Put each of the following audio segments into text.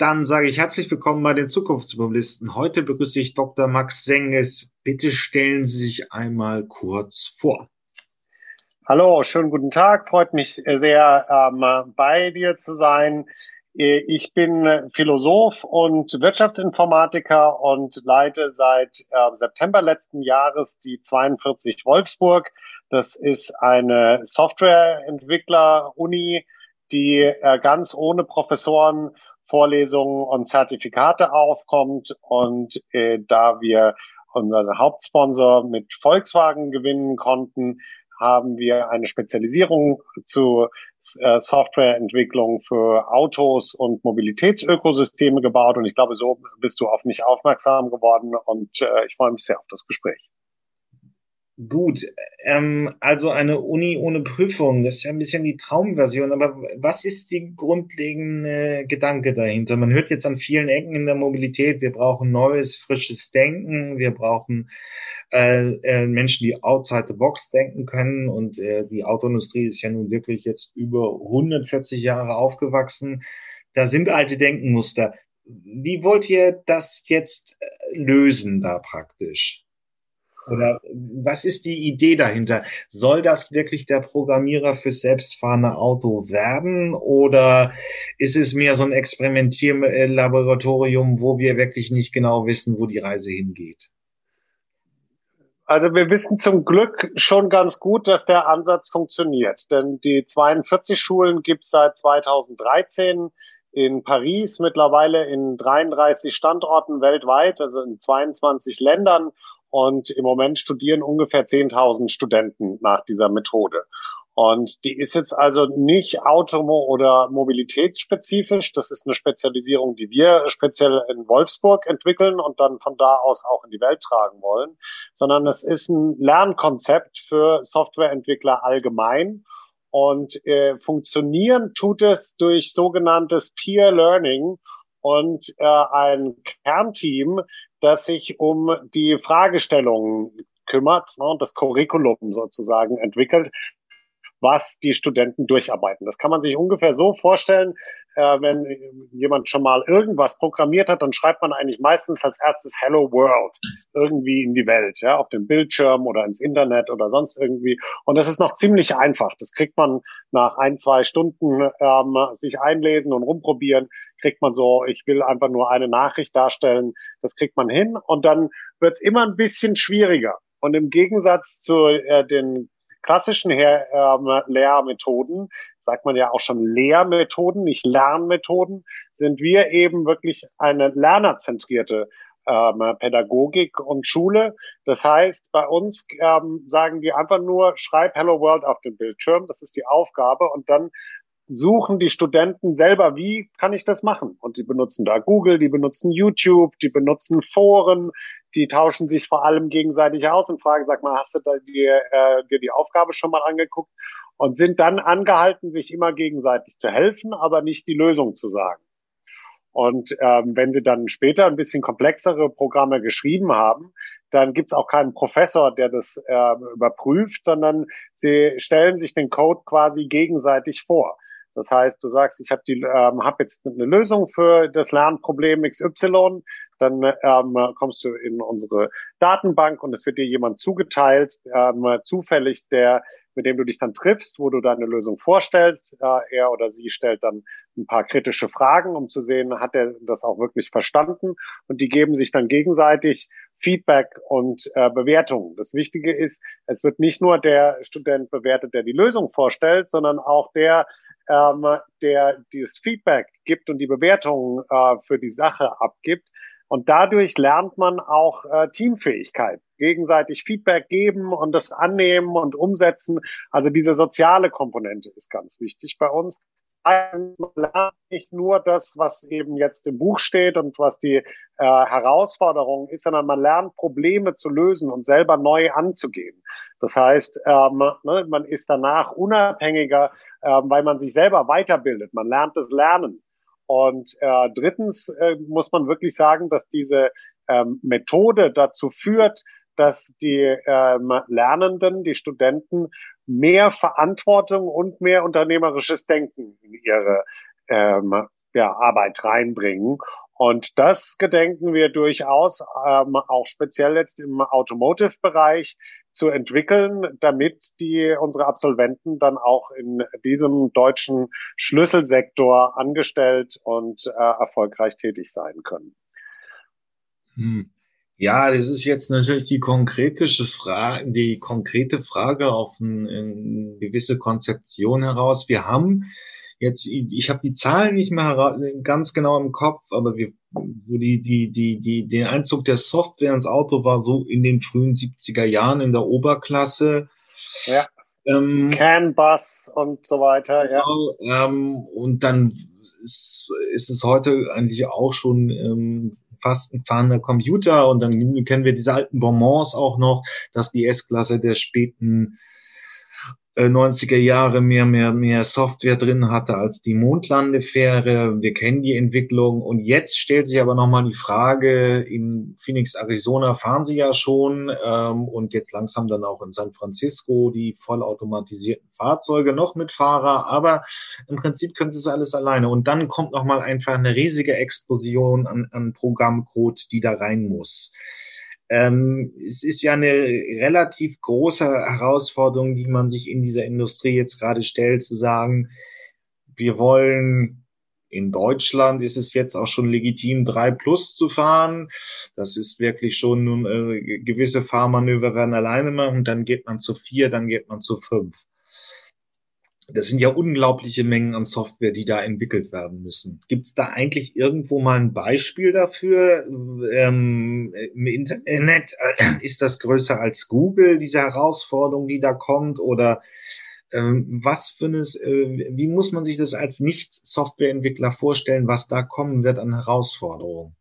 Dann sage ich herzlich willkommen bei den Zukunftsmobilisten. Heute begrüße ich Dr. Max Senges. Bitte stellen Sie sich einmal kurz vor. Hallo, schönen guten Tag. Freut mich sehr, ähm, bei dir zu sein. Ich bin Philosoph und Wirtschaftsinformatiker und leite seit äh, September letzten Jahres die 42 Wolfsburg. Das ist eine Softwareentwickler-Uni, die äh, ganz ohne Professoren Vorlesungen und Zertifikate aufkommt. Und äh, da wir unseren Hauptsponsor mit Volkswagen gewinnen konnten, haben wir eine Spezialisierung zu äh, Softwareentwicklung für Autos und Mobilitätsökosysteme gebaut. Und ich glaube, so bist du auf mich aufmerksam geworden. Und äh, ich freue mich sehr auf das Gespräch. Gut, ähm, also eine Uni ohne Prüfung, das ist ja ein bisschen die Traumversion, aber was ist die grundlegende Gedanke dahinter? Man hört jetzt an vielen Ecken in der Mobilität, wir brauchen neues, frisches Denken, wir brauchen äh, äh, Menschen, die outside the box denken können und äh, die Autoindustrie ist ja nun wirklich jetzt über 140 Jahre aufgewachsen. Da sind alte Denkenmuster. Wie wollt ihr das jetzt äh, lösen da praktisch? Oder was ist die Idee dahinter? Soll das wirklich der Programmierer fürs selbstfahrende Auto werden? Oder ist es mehr so ein Experimentierlaboratorium, wo wir wirklich nicht genau wissen, wo die Reise hingeht? Also wir wissen zum Glück schon ganz gut, dass der Ansatz funktioniert. Denn die 42 Schulen gibt es seit 2013 in Paris, mittlerweile in 33 Standorten weltweit, also in 22 Ländern. Und im Moment studieren ungefähr 10.000 Studenten nach dieser Methode. Und die ist jetzt also nicht automo- oder mobilitätsspezifisch. Das ist eine Spezialisierung, die wir speziell in Wolfsburg entwickeln und dann von da aus auch in die Welt tragen wollen, sondern es ist ein Lernkonzept für Softwareentwickler allgemein. Und äh, funktionieren tut es durch sogenanntes Peer Learning und äh, ein Kernteam, das sich um die Fragestellungen kümmert ne, das Curriculum sozusagen entwickelt, was die Studenten durcharbeiten. Das kann man sich ungefähr so vorstellen, äh, wenn jemand schon mal irgendwas programmiert hat, dann schreibt man eigentlich meistens als erstes Hello World irgendwie in die Welt, ja, auf dem Bildschirm oder ins Internet oder sonst irgendwie. Und das ist noch ziemlich einfach. Das kriegt man nach ein, zwei Stunden ähm, sich einlesen und rumprobieren, kriegt man so, ich will einfach nur eine Nachricht darstellen, das kriegt man hin. Und dann wird's immer ein bisschen schwieriger. Und im Gegensatz zu äh, den klassischen Her ähm, Lehrmethoden, sagt man ja auch schon Lehrmethoden, nicht Lernmethoden, sind wir eben wirklich eine lernerzentrierte ähm, Pädagogik und Schule. Das heißt, bei uns ähm, sagen die einfach nur, schreib Hello World auf dem Bildschirm, das ist die Aufgabe und dann suchen die Studenten selber, wie kann ich das machen? Und die benutzen da Google, die benutzen YouTube, die benutzen Foren, die tauschen sich vor allem gegenseitig aus und fragen, sag mal, hast du da dir, äh, dir die Aufgabe schon mal angeguckt? Und sind dann angehalten, sich immer gegenseitig zu helfen, aber nicht die Lösung zu sagen. Und ähm, wenn sie dann später ein bisschen komplexere Programme geschrieben haben, dann gibt's auch keinen Professor, der das äh, überprüft, sondern sie stellen sich den Code quasi gegenseitig vor. Das heißt, du sagst, ich habe ähm, hab jetzt eine Lösung für das Lernproblem XY, dann ähm, kommst du in unsere Datenbank und es wird dir jemand zugeteilt, ähm, zufällig, der mit dem du dich dann triffst, wo du deine Lösung vorstellst. Äh, er oder sie stellt dann ein paar kritische Fragen, um zu sehen, hat er das auch wirklich verstanden. Und die geben sich dann gegenseitig Feedback und äh, Bewertungen. Das Wichtige ist, es wird nicht nur der Student bewertet, der die Lösung vorstellt, sondern auch der, ähm, der dieses Feedback gibt und die Bewertungen äh, für die Sache abgibt. Und dadurch lernt man auch äh, Teamfähigkeit, gegenseitig Feedback geben und das annehmen und umsetzen. Also diese soziale Komponente ist ganz wichtig bei uns. Man lernt nicht nur das, was eben jetzt im Buch steht und was die äh, Herausforderung ist, sondern man lernt Probleme zu lösen und selber neu anzugehen. Das heißt, ähm, ne, man ist danach unabhängiger, ähm, weil man sich selber weiterbildet. Man lernt das Lernen. Und äh, drittens äh, muss man wirklich sagen, dass diese ähm, Methode dazu führt, dass die ähm, Lernenden, die Studenten mehr Verantwortung und mehr unternehmerisches Denken in ihre ähm, ja, Arbeit reinbringen. Und das gedenken wir durchaus ähm, auch speziell jetzt im Automotive-Bereich zu entwickeln, damit die unsere Absolventen dann auch in diesem deutschen Schlüsselsektor angestellt und äh, erfolgreich tätig sein können. Hm. Ja, das ist jetzt natürlich die konkrete Frage, die konkrete Frage auf eine, eine gewisse Konzeption heraus. Wir haben jetzt, ich habe die Zahlen nicht mehr ganz genau im Kopf, aber wir, so die, die, die, die, den Einzug der Software ins Auto war so in den frühen 70er Jahren in der Oberklasse. Ja. Ähm, CAN-Bus und so weiter, ja. Genau, ähm, und dann ist, ist es heute eigentlich auch schon ähm, fast ein fahrender Computer und dann kennen wir diese alten Bonbons auch noch, dass die S-Klasse der späten 90er äh, Jahre mehr, mehr, mehr Software drin hatte als die Mondlandefähre. Wir kennen die Entwicklung. Und jetzt stellt sich aber nochmal die Frage, in Phoenix, Arizona fahren sie ja schon ähm, und jetzt langsam dann auch in San Francisco die vollautomatisierten Fahrzeuge noch mit Fahrer. Aber im Prinzip können sie es alles alleine. Und dann kommt nochmal einfach eine riesige Explosion an, an Programmcode, die da rein muss. Ähm, es ist ja eine relativ große Herausforderung, die man sich in dieser Industrie jetzt gerade stellt, zu sagen, wir wollen in Deutschland ist es jetzt auch schon legitim, drei plus zu fahren. Das ist wirklich schon nun äh, gewisse Fahrmanöver werden alleine machen, dann geht man zu vier, dann geht man zu fünf das sind ja unglaubliche Mengen an Software, die da entwickelt werden müssen. Gibt es da eigentlich irgendwo mal ein Beispiel dafür? Ähm, Im Internet äh, ist das größer als Google, diese Herausforderung, die da kommt? Oder ähm, was für eine, äh, wie muss man sich das als Nicht-Softwareentwickler vorstellen, was da kommen wird an Herausforderungen?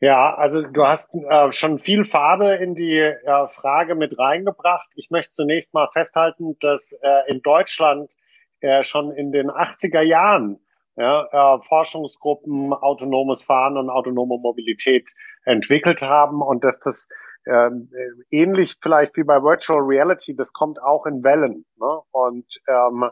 Ja, also du hast äh, schon viel Farbe in die äh, Frage mit reingebracht. Ich möchte zunächst mal festhalten, dass äh, in Deutschland äh, schon in den 80er Jahren ja, äh, Forschungsgruppen autonomes Fahren und autonome Mobilität entwickelt haben und dass das äh, ähnlich vielleicht wie bei Virtual Reality, das kommt auch in Wellen. Ne? Und ähm,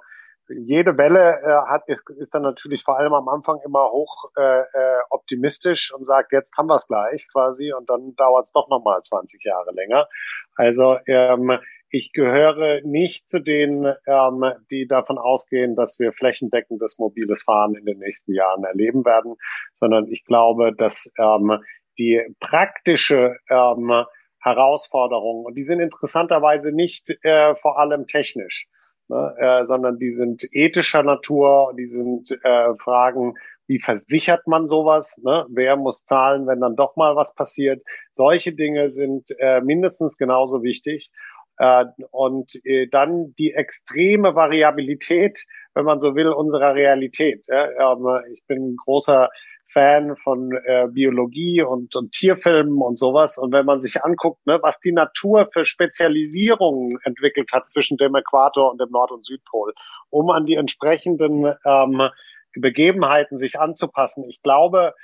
jede Welle äh, hat, ist, ist dann natürlich vor allem am Anfang immer hoch äh, äh, optimistisch und sagt, jetzt haben wir es gleich quasi und dann dauert es doch nochmal 20 Jahre länger. Also ähm, ich gehöre nicht zu denen, ähm, die davon ausgehen, dass wir flächendeckendes mobiles Fahren in den nächsten Jahren erleben werden, sondern ich glaube, dass ähm, die praktische ähm, Herausforderung, und die sind interessanterweise nicht äh, vor allem technisch, ne, äh, sondern die sind ethischer Natur, die sind äh, Fragen, wie versichert man sowas? Ne? Wer muss zahlen, wenn dann doch mal was passiert? Solche Dinge sind äh, mindestens genauso wichtig. Äh, und äh, dann die extreme Variabilität, wenn man so will, unserer Realität. Ja? Ähm, ich bin großer Fan von äh, Biologie und, und Tierfilmen und sowas. Und wenn man sich anguckt, ne, was die Natur für Spezialisierungen entwickelt hat zwischen dem Äquator und dem Nord- und Südpol, um an die entsprechenden ähm, Begebenheiten sich anzupassen. Ich glaube,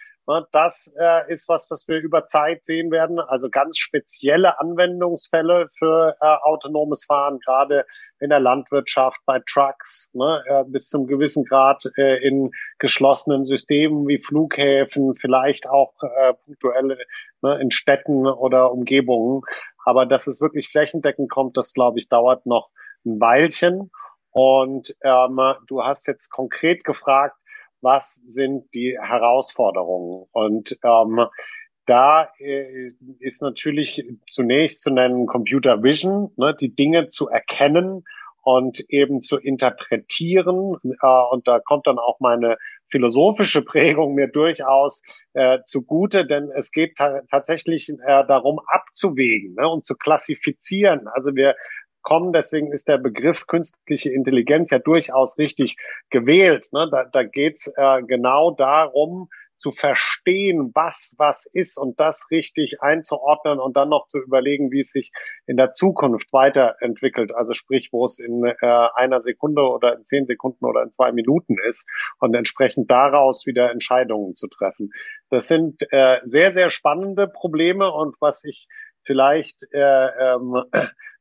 das äh, ist was, was wir über Zeit sehen werden. Also ganz spezielle Anwendungsfälle für äh, autonomes Fahren, gerade in der Landwirtschaft, bei Trucks, ne, äh, bis zum gewissen Grad in geschlossenen Systemen wie Flughäfen, vielleicht auch punktuell ne, in Städten oder Umgebungen. Aber dass es wirklich flächendeckend kommt, das glaube ich, dauert noch ein Weilchen. Und ähm, du hast jetzt konkret gefragt, was sind die Herausforderungen. Und ähm, da äh, ist natürlich zunächst zu nennen Computer Vision, ne, die Dinge zu erkennen und eben zu interpretieren. Äh, und da kommt dann auch meine philosophische Prägung mir durchaus äh, zugute, denn es geht ta tatsächlich äh, darum abzuwägen ne, und zu klassifizieren. Also wir kommen. Deswegen ist der Begriff künstliche Intelligenz ja durchaus richtig gewählt. Ne? Da, da geht es äh, genau darum, zu verstehen, was was ist und das richtig einzuordnen und dann noch zu überlegen, wie es sich in der Zukunft weiterentwickelt. Also sprich, wo es in äh, einer Sekunde oder in zehn Sekunden oder in zwei Minuten ist und entsprechend daraus wieder Entscheidungen zu treffen. Das sind äh, sehr, sehr spannende Probleme und was ich vielleicht äh, ähm,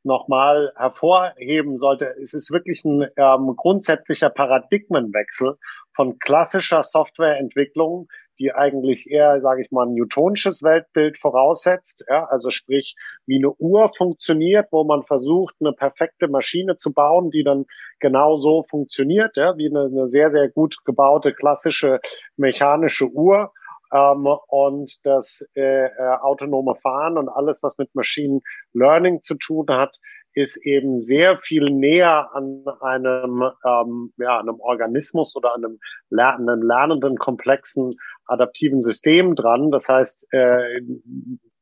nochmal hervorheben sollte, es ist wirklich ein ähm, grundsätzlicher Paradigmenwechsel von klassischer Softwareentwicklung, die eigentlich eher, sage ich mal, ein newtonisches Weltbild voraussetzt. Ja, also sprich, wie eine Uhr funktioniert, wo man versucht, eine perfekte Maschine zu bauen, die dann genau so funktioniert, ja, wie eine, eine sehr, sehr gut gebaute klassische mechanische Uhr. Ähm, und das äh, äh, autonome Fahren und alles, was mit Machine Learning zu tun hat, ist eben sehr viel näher an einem, ähm, ja, einem Organismus oder einem, einem lernenden, komplexen, adaptiven System dran. Das heißt, äh,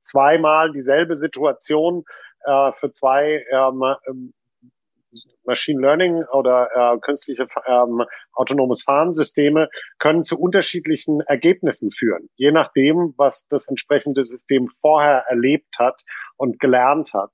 zweimal dieselbe Situation äh, für zwei ähm, Machine Learning oder äh, künstliche ähm, autonomes Fahrensysteme können zu unterschiedlichen Ergebnissen führen, je nachdem, was das entsprechende System vorher erlebt hat und gelernt hat.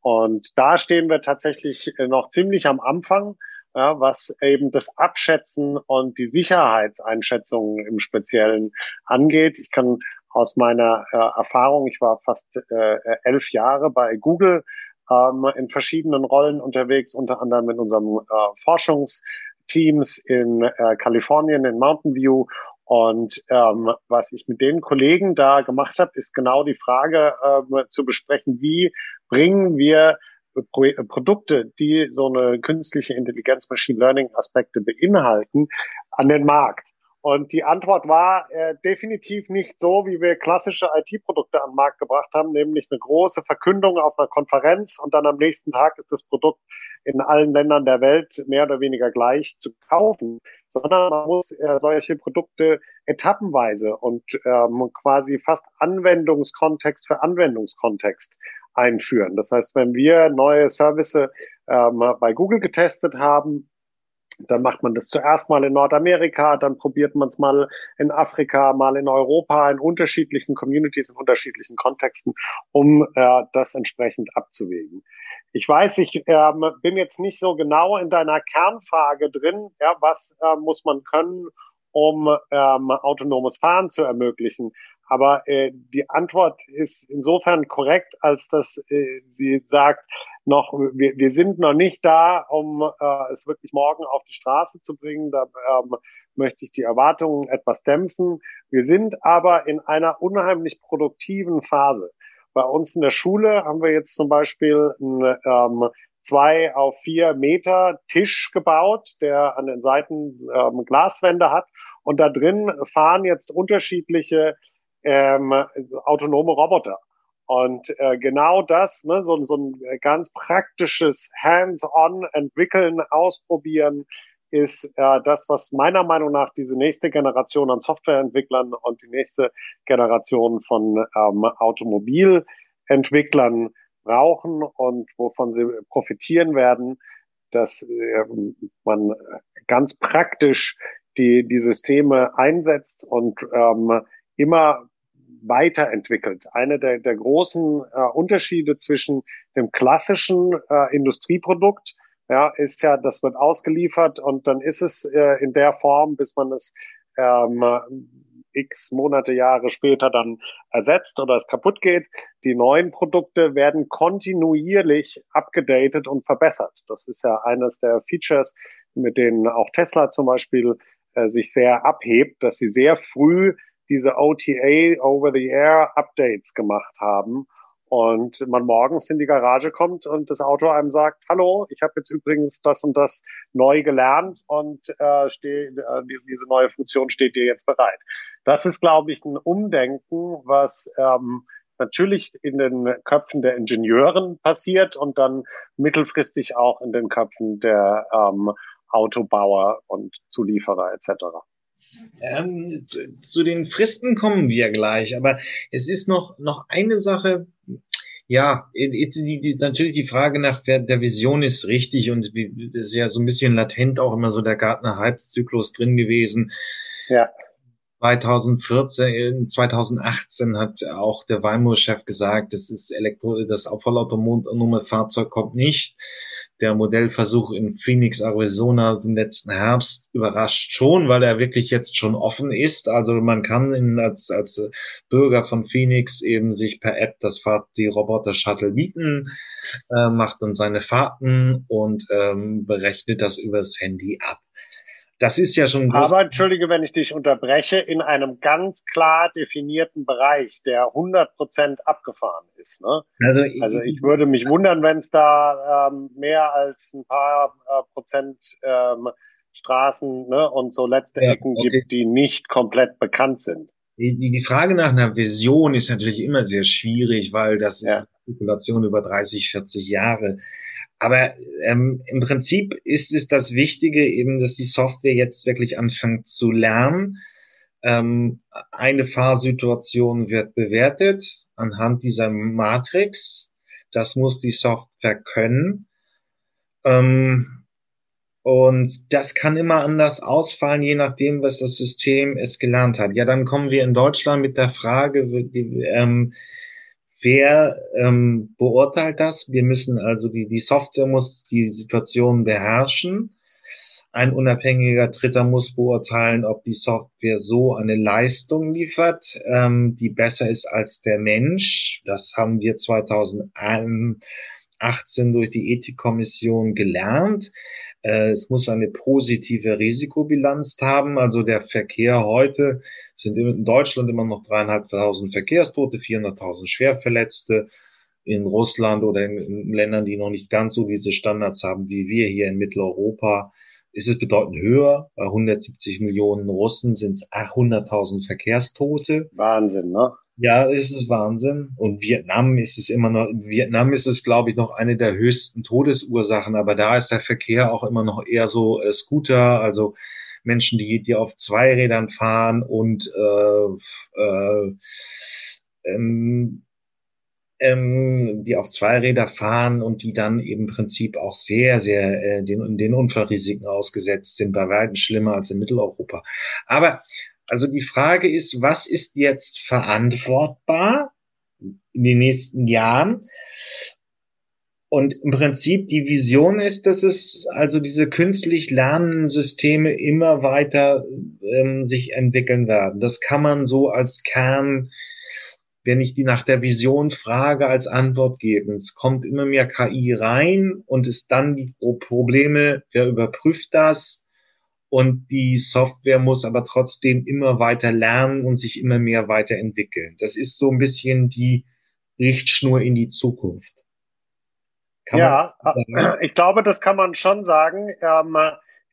Und da stehen wir tatsächlich äh, noch ziemlich am Anfang, ja, was eben das Abschätzen und die Sicherheitseinschätzungen im Speziellen angeht. Ich kann aus meiner äh, Erfahrung, ich war fast äh, elf Jahre bei Google ähm, in verschiedenen Rollen unterwegs, unter anderem in unserem äh, Forschungsteams in äh, Kalifornien, in Mountain View. Und ähm, was ich mit den Kollegen da gemacht habe, ist genau die Frage äh, zu besprechen, wie bringen wir Pro Produkte, die so eine künstliche Intelligenz, Machine Learning Aspekte beinhalten, an den Markt. Und die Antwort war äh, definitiv nicht so, wie wir klassische IT-Produkte am Markt gebracht haben, nämlich eine große Verkündung auf einer Konferenz und dann am nächsten Tag ist das Produkt in allen Ländern der Welt mehr oder weniger gleich zu kaufen, sondern man muss äh, solche Produkte etappenweise und ähm, quasi fast Anwendungskontext für Anwendungskontext einführen. Das heißt, wenn wir neue Services ähm, bei Google getestet haben, dann macht man das zuerst mal in Nordamerika, dann probiert man es mal in Afrika, mal in Europa, in unterschiedlichen Communities, in unterschiedlichen Kontexten, um äh, das entsprechend abzuwägen. Ich weiß, ich äh, bin jetzt nicht so genau in deiner Kernfrage drin, ja, was äh, muss man können, um ähm, autonomes Fahren zu ermöglichen. Aber äh, die Antwort ist insofern korrekt, als dass äh, sie sagt, noch, wir, wir sind noch nicht da, um äh, es wirklich morgen auf die Straße zu bringen. Da ähm, möchte ich die Erwartungen etwas dämpfen. Wir sind aber in einer unheimlich produktiven Phase. Bei uns in der Schule haben wir jetzt zum Beispiel ein ähm, zwei auf vier Meter Tisch gebaut, der an den Seiten ähm, Glaswände hat. Und da drin fahren jetzt unterschiedliche ähm, autonome Roboter. Und äh, genau das, ne, so, so ein ganz praktisches Hands-on entwickeln, ausprobieren, ist äh, das, was meiner Meinung nach diese nächste Generation an Softwareentwicklern und die nächste Generation von ähm, Automobilentwicklern brauchen und wovon sie profitieren werden, dass äh, man ganz praktisch die, die Systeme einsetzt und ähm, immer weiterentwickelt. Eine der, der großen äh, Unterschiede zwischen dem klassischen äh, Industrieprodukt ja, ist ja, das wird ausgeliefert und dann ist es äh, in der Form, bis man es ähm, x Monate, Jahre später dann ersetzt oder es kaputt geht. Die neuen Produkte werden kontinuierlich abgedatet und verbessert. Das ist ja eines der Features, mit denen auch Tesla zum Beispiel äh, sich sehr abhebt, dass sie sehr früh diese OTA Over-the-Air-Updates gemacht haben und man morgens in die Garage kommt und das Auto einem sagt, hallo, ich habe jetzt übrigens das und das neu gelernt und äh, steh, äh, diese neue Funktion steht dir jetzt bereit. Das ist, glaube ich, ein Umdenken, was ähm, natürlich in den Köpfen der Ingenieuren passiert und dann mittelfristig auch in den Köpfen der ähm, Autobauer und Zulieferer etc. Ähm, zu den Fristen kommen wir gleich, aber es ist noch, noch eine Sache, ja, die, die, natürlich die Frage nach der, der Vision ist richtig und das ist ja so ein bisschen latent auch immer so der Gartner-Halbzyklus drin gewesen. Ja. 2014, 2018 hat auch der Waymo-Chef gesagt, das ist Elektro, das vollautonome Fahrzeug kommt nicht. Der Modellversuch in Phoenix, Arizona im letzten Herbst überrascht schon, weil er wirklich jetzt schon offen ist. Also man kann in, als, als Bürger von Phoenix eben sich per App das Fahrt, die Roboter-Shuttle mieten, äh, macht dann seine Fahrten und ähm, berechnet das übers Handy ab. Das ist ja schon. Aber entschuldige, wenn ich dich unterbreche, in einem ganz klar definierten Bereich, der 100 Prozent abgefahren ist. Ne? Also, also ich würde mich wundern, wenn es da ähm, mehr als ein paar äh, Prozent ähm, Straßen ne, und so letzte ja, Ecken okay. gibt, die nicht komplett bekannt sind. Die, die Frage nach einer Vision ist natürlich immer sehr schwierig, weil das ist ja. eine Spekulation über 30, 40 Jahre. Aber ähm, im Prinzip ist es das Wichtige eben, dass die Software jetzt wirklich anfängt zu lernen. Ähm, eine Fahrsituation wird bewertet anhand dieser Matrix. Das muss die Software können. Ähm, und das kann immer anders ausfallen, je nachdem, was das System es gelernt hat. Ja, dann kommen wir in Deutschland mit der Frage, die, ähm, Wer ähm, beurteilt das? Wir müssen also die, die Software muss die Situation beherrschen. Ein unabhängiger Dritter muss beurteilen, ob die Software so eine Leistung liefert, ähm, die besser ist als der Mensch. Das haben wir 2018 durch die Ethikkommission gelernt. Äh, es muss eine positive Risikobilanz haben. Also der Verkehr heute sind in Deutschland immer noch dreieinhalbtausend Verkehrstote, 400.000 Schwerverletzte. In Russland oder in, in, Ländern, die noch nicht ganz so diese Standards haben wie wir hier in Mitteleuropa, ist es bedeutend höher. Bei 170 Millionen Russen sind es 800.000 Verkehrstote. Wahnsinn, ne? Ja, es ist Wahnsinn. Und Vietnam ist es immer noch, Vietnam ist es, glaube ich, noch eine der höchsten Todesursachen, aber da ist der Verkehr auch immer noch eher so äh, Scooter, also Menschen, die, die auf zwei Rädern fahren und äh, äh, ähm, ähm, die auf zwei Räder fahren und die dann im Prinzip auch sehr, sehr äh, den, den Unfallrisiken ausgesetzt sind, bei weitem schlimmer als in Mitteleuropa. Aber also die Frage ist, was ist jetzt verantwortbar in den nächsten Jahren? Und im Prinzip die Vision ist, dass es also diese künstlich lernenden Systeme immer weiter ähm, sich entwickeln werden. Das kann man so als Kern, wenn ich die nach der Vision frage, als Antwort geben. Es kommt immer mehr KI rein und ist dann die Probleme, wer überprüft das? Und die Software muss aber trotzdem immer weiter lernen und sich immer mehr weiterentwickeln. Das ist so ein bisschen die Richtschnur in die Zukunft. Kann ja, äh, ich glaube, das kann man schon sagen. Ähm,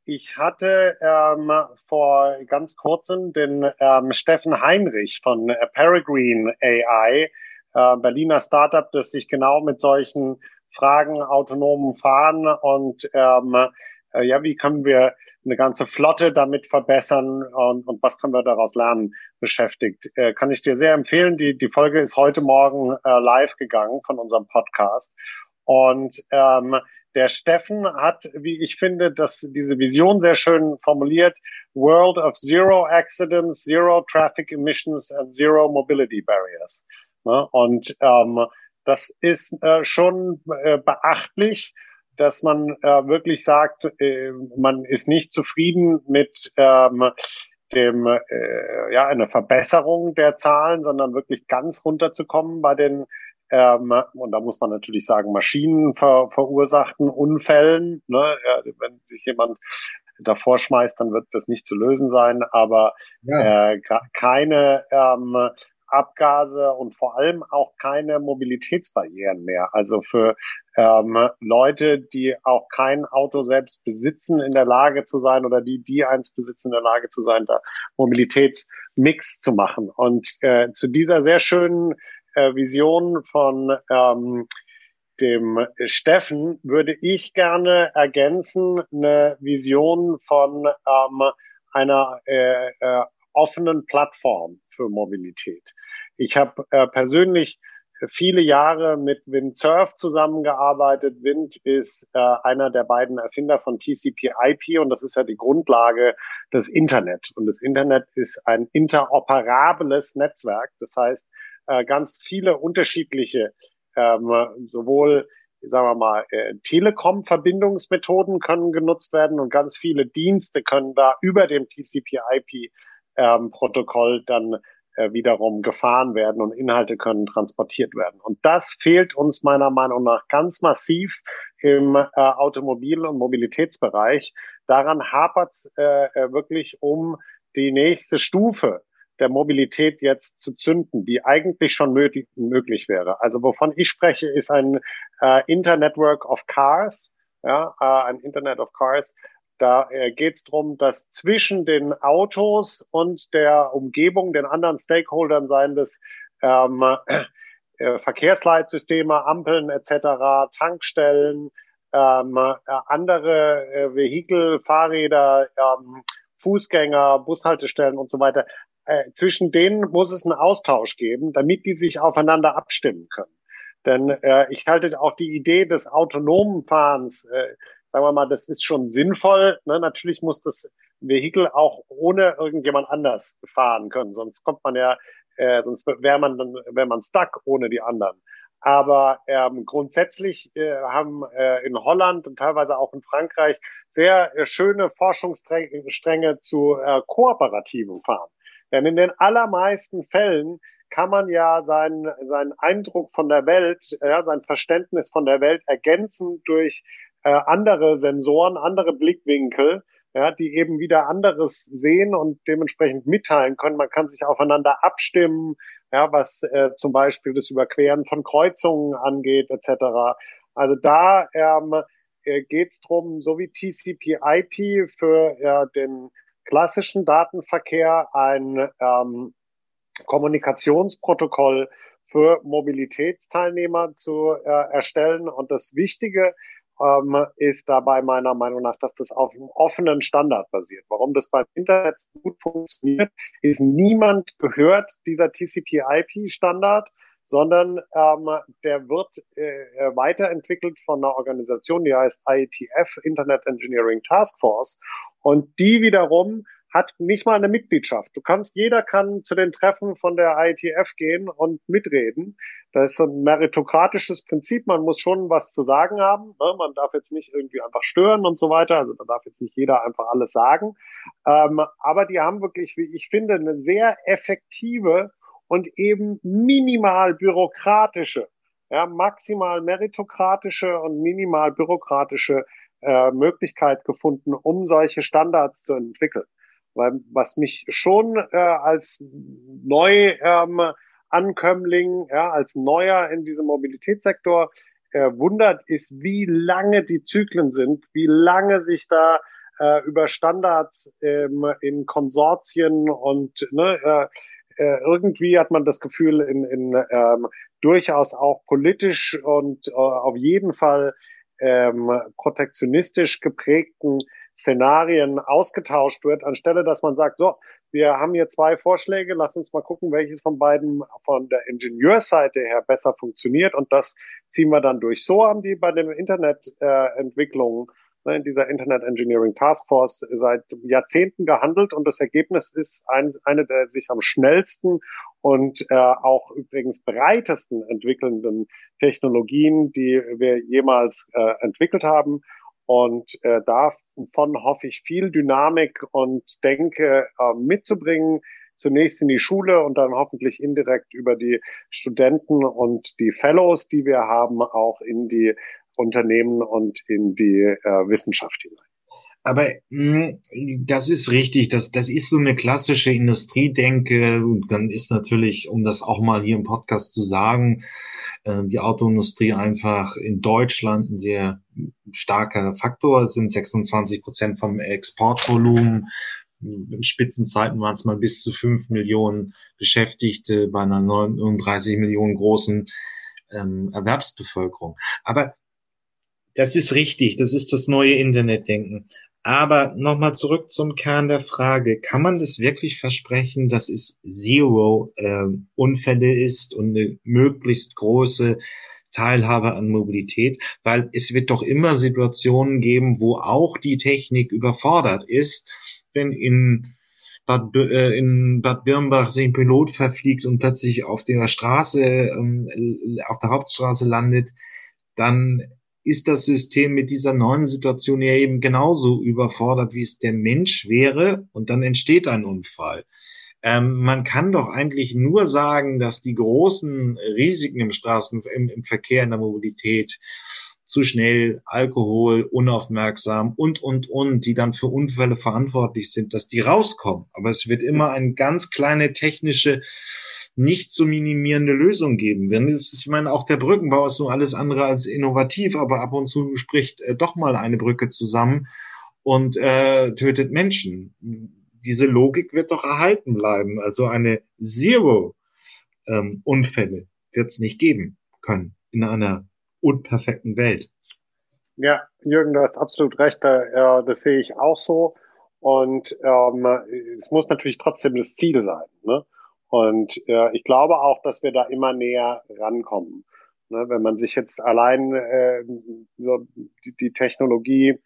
ich hatte ähm, vor ganz kurzem den ähm, Steffen Heinrich von Peregrine AI, äh, Berliner Startup, das sich genau mit solchen Fragen autonomen Fahren und ähm, äh, ja, wie können wir eine ganze Flotte damit verbessern und, und was können wir daraus lernen, beschäftigt. Äh, kann ich dir sehr empfehlen. Die, die Folge ist heute Morgen äh, live gegangen von unserem Podcast. Und ähm, der Steffen hat, wie ich finde, dass diese Vision sehr schön formuliert. World of Zero Accidents, Zero Traffic Emissions and Zero Mobility Barriers. Ne? Und ähm, das ist äh, schon äh, beachtlich dass man äh, wirklich sagt, äh, man ist nicht zufrieden mit ähm, dem äh, ja eine Verbesserung der Zahlen, sondern wirklich ganz runterzukommen bei den ähm, und da muss man natürlich sagen Maschinen ver verursachten Unfällen. Ne? Ja, wenn sich jemand davor schmeißt, dann wird das nicht zu lösen sein, aber ja. äh, keine ähm, Abgase und vor allem auch keine Mobilitätsbarrieren mehr. Also für ähm, Leute, die auch kein Auto selbst besitzen, in der Lage zu sein oder die, die eins besitzen, in der Lage zu sein, da Mobilitätsmix zu machen. Und äh, zu dieser sehr schönen äh, Vision von ähm, dem Steffen würde ich gerne ergänzen eine Vision von ähm, einer äh, äh, offenen Plattform für Mobilität. Ich habe äh, persönlich viele Jahre mit Windsurf zusammengearbeitet. Wind ist äh, einer der beiden Erfinder von TCP/IP und das ist ja die Grundlage des Internet. Und das Internet ist ein interoperables Netzwerk. Das heißt, äh, ganz viele unterschiedliche, ähm, sowohl sagen wir mal, äh, Telekom-Verbindungsmethoden können genutzt werden und ganz viele Dienste können da über dem TCP/IP-Protokoll ähm, dann äh, wiederum gefahren werden und Inhalte können transportiert werden. Und das fehlt uns meiner Meinung nach ganz massiv im äh, Automobil- und Mobilitätsbereich. Daran hapert es äh, äh, wirklich um die nächste Stufe der Mobilität jetzt zu zünden, die eigentlich schon möglich, möglich wäre. Also wovon ich spreche, ist ein äh, Internetwork of Cars, ja, äh, ein Internet of Cars, da äh, geht es darum, dass zwischen den Autos und der Umgebung, den anderen Stakeholdern, seien das ähm, äh, Verkehrsleitsysteme, Ampeln etc., Tankstellen, ähm, äh, andere äh, Vehikel, Fahrräder, ähm, Fußgänger, Bushaltestellen und so weiter. Äh, zwischen denen muss es einen Austausch geben, damit die sich aufeinander abstimmen können. Denn äh, ich halte auch die Idee des autonomen Fahrens äh, sagen wir mal, das ist schon sinnvoll. Ne? Natürlich muss das Vehikel auch ohne irgendjemand anders fahren können, sonst kommt man ja, äh, sonst wäre man dann, wäre man stuck ohne die anderen. Aber ähm, grundsätzlich äh, haben äh, in Holland und teilweise auch in Frankreich sehr äh, schöne Forschungsstränge zu äh, kooperativen Fahren. Denn in den allermeisten Fällen kann man ja seinen, seinen Eindruck von der Welt, ja, sein Verständnis von der Welt ergänzen durch äh, andere Sensoren, andere Blickwinkel, ja, die eben wieder anderes sehen und dementsprechend mitteilen können. Man kann sich aufeinander abstimmen, ja, was äh, zum Beispiel das Überqueren von Kreuzungen angeht, etc. Also da ähm, äh, geht es darum, so wie TCP/IP für ja, den klassischen Datenverkehr ein ähm, Kommunikationsprotokoll für Mobilitätsteilnehmer zu äh, erstellen. Und das Wichtige ähm, ist dabei meiner Meinung nach, dass das auf einem offenen Standard basiert. Warum das beim Internet gut funktioniert, ist niemand gehört dieser TCP/IP-Standard, sondern ähm, der wird äh, weiterentwickelt von einer Organisation, die heißt IETF, Internet Engineering Task Force. Und die wiederum hat nicht mal eine Mitgliedschaft. Du kannst, jeder kann zu den Treffen von der IETF gehen und mitreden. Das ist ein meritokratisches Prinzip. Man muss schon was zu sagen haben. Ne? Man darf jetzt nicht irgendwie einfach stören und so weiter. Also da darf jetzt nicht jeder einfach alles sagen. Ähm, aber die haben wirklich, wie ich finde, eine sehr effektive und eben minimal bürokratische, ja, maximal meritokratische und minimal bürokratische äh, Möglichkeit gefunden, um solche Standards zu entwickeln. Weil was mich schon äh, als neu ähm, Ankömmling, ja, als Neuer in diesem Mobilitätssektor äh, wundert, ist, wie lange die Zyklen sind, wie lange sich da äh, über Standards ähm, in Konsortien und ne, äh, äh, irgendwie hat man das Gefühl, in, in ähm, durchaus auch politisch und äh, auf jeden Fall ähm, protektionistisch geprägten Szenarien ausgetauscht wird, anstelle dass man sagt, so, wir haben hier zwei Vorschläge, lass uns mal gucken, welches von beiden von der Ingenieursseite her besser funktioniert und das ziehen wir dann durch. So haben die bei den Internetentwicklungen äh, in dieser Internet Engineering Task Force seit Jahrzehnten gehandelt und das Ergebnis ist ein, eine der sich am schnellsten und äh, auch übrigens breitesten entwickelnden Technologien, die wir jemals äh, entwickelt haben. Und äh, davon hoffe ich viel Dynamik und Denke äh, mitzubringen, zunächst in die Schule und dann hoffentlich indirekt über die Studenten und die Fellows, die wir haben, auch in die Unternehmen und in die äh, Wissenschaft hinein. Aber mh, hm, das ist richtig. Das, das ist so eine klassische Industriedenke. Und dann ist natürlich, um das auch mal hier im Podcast zu sagen, äh, die Autoindustrie einfach in Deutschland ein sehr starker Faktor. Es sind 26 Prozent vom Exportvolumen. In Spitzenzeiten waren es mal bis zu fünf Millionen Beschäftigte bei einer 39 Millionen großen ähm, Erwerbsbevölkerung. Aber das ist richtig, das ist das neue Internetdenken. Aber nochmal zurück zum Kern der Frage. Kann man das wirklich versprechen, dass es Zero äh, Unfälle ist und eine möglichst große Teilhabe an Mobilität? Weil es wird doch immer Situationen geben, wo auch die Technik überfordert ist, wenn in Bad, äh, in Bad Birnbach sich ein Pilot verfliegt und plötzlich auf der Straße, ähm, auf der Hauptstraße landet, dann ist das System mit dieser neuen Situation ja eben genauso überfordert, wie es der Mensch wäre, und dann entsteht ein Unfall. Ähm, man kann doch eigentlich nur sagen, dass die großen Risiken im Straßen, im, im Verkehr, in der Mobilität, zu schnell, Alkohol, unaufmerksam und, und, und, die dann für Unfälle verantwortlich sind, dass die rauskommen. Aber es wird immer eine ganz kleine technische nicht zu minimierende Lösung geben. Wenn es, ich meine, auch der Brückenbau ist so alles andere als innovativ, aber ab und zu spricht äh, doch mal eine Brücke zusammen und äh, tötet Menschen. Diese Logik wird doch erhalten bleiben. Also eine Zero ähm, Unfälle wird es nicht geben können in einer unperfekten Welt. Ja, Jürgen, du hast absolut recht. Äh, das sehe ich auch so. Und ähm, es muss natürlich trotzdem das Ziel sein. Ne? Und äh, ich glaube auch, dass wir da immer näher rankommen. Ne, wenn man sich jetzt allein äh, so die, die Technologie,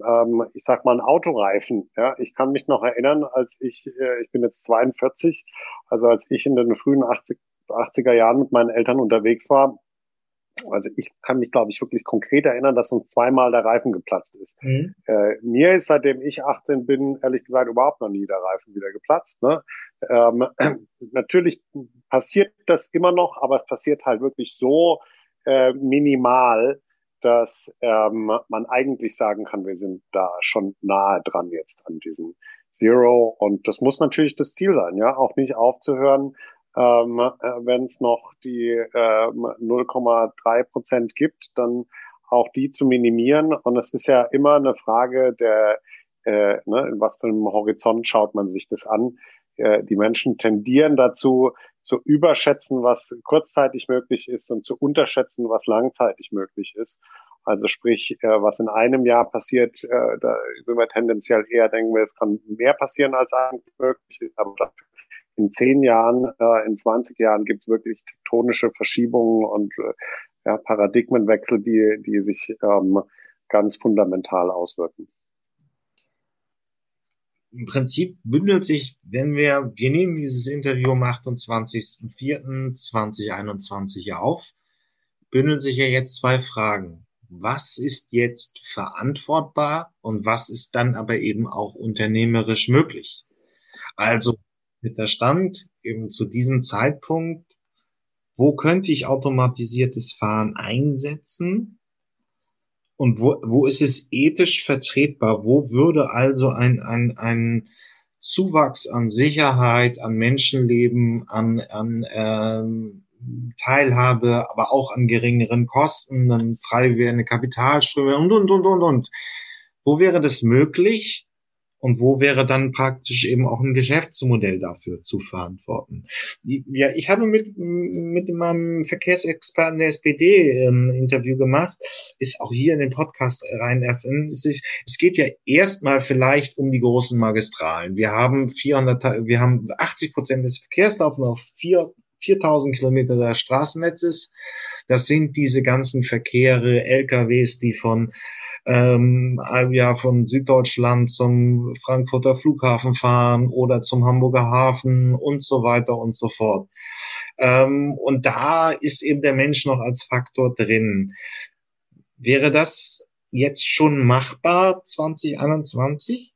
ähm, ich sag mal, ein Autoreifen. Ja, ich kann mich noch erinnern, als ich, äh, ich bin jetzt 42, also als ich in den frühen 80, 80er Jahren mit meinen Eltern unterwegs war, also ich kann mich, glaube ich, wirklich konkret erinnern, dass uns zweimal der Reifen geplatzt ist. Mhm. Äh, mir ist, seitdem ich 18 bin, ehrlich gesagt überhaupt noch nie der Reifen wieder geplatzt. Ne? Ähm, natürlich passiert das immer noch, aber es passiert halt wirklich so äh, minimal, dass ähm, man eigentlich sagen kann, wir sind da schon nahe dran jetzt an diesem Zero. Und das muss natürlich das Ziel sein, ja, auch nicht aufzuhören, ähm, äh, wenn es noch die äh, 0,3 Prozent gibt, dann auch die zu minimieren. Und es ist ja immer eine Frage der, äh, ne, in was für einem Horizont schaut man sich das an. Äh, die Menschen tendieren dazu, zu überschätzen, was kurzzeitig möglich ist und zu unterschätzen, was langzeitig möglich ist. Also sprich, äh, was in einem Jahr passiert, äh, da sind wir tendenziell eher denken wir, es kann mehr passieren als eigentlich möglich aber dafür in zehn Jahren, äh, in 20 Jahren gibt es wirklich tektonische Verschiebungen und äh, ja, Paradigmenwechsel, die, die sich ähm, ganz fundamental auswirken. Im Prinzip bündelt sich, wenn wir, wir nehmen dieses Interview am 28.04.2021 auf, bündeln sich ja jetzt zwei Fragen. Was ist jetzt verantwortbar und was ist dann aber eben auch unternehmerisch möglich? Also mit der Stand eben zu diesem Zeitpunkt, wo könnte ich automatisiertes Fahren einsetzen und wo, wo ist es ethisch vertretbar? Wo würde also ein, ein, ein Zuwachs an Sicherheit, an Menschenleben, an, an ähm, Teilhabe, aber auch an geringeren Kosten, dann frei werdende Kapitalströme und, und, und, und, und. Wo wäre das möglich? Und wo wäre dann praktisch eben auch ein Geschäftsmodell dafür zu verantworten. Ja, ich habe mit, mit meinem Verkehrsexperten der SPD ein ähm, Interview gemacht, ist auch hier in den Podcast rein ist, es geht ja erstmal vielleicht um die großen Magistralen. Wir haben 400, wir haben 80 Prozent des Verkehrs laufen auf vier 4000 Kilometer des Straßennetzes. Das sind diese ganzen Verkehre, LKWs, die von ähm, ja von Süddeutschland zum Frankfurter Flughafen fahren oder zum Hamburger Hafen und so weiter und so fort. Ähm, und da ist eben der Mensch noch als Faktor drin. Wäre das jetzt schon machbar 2021?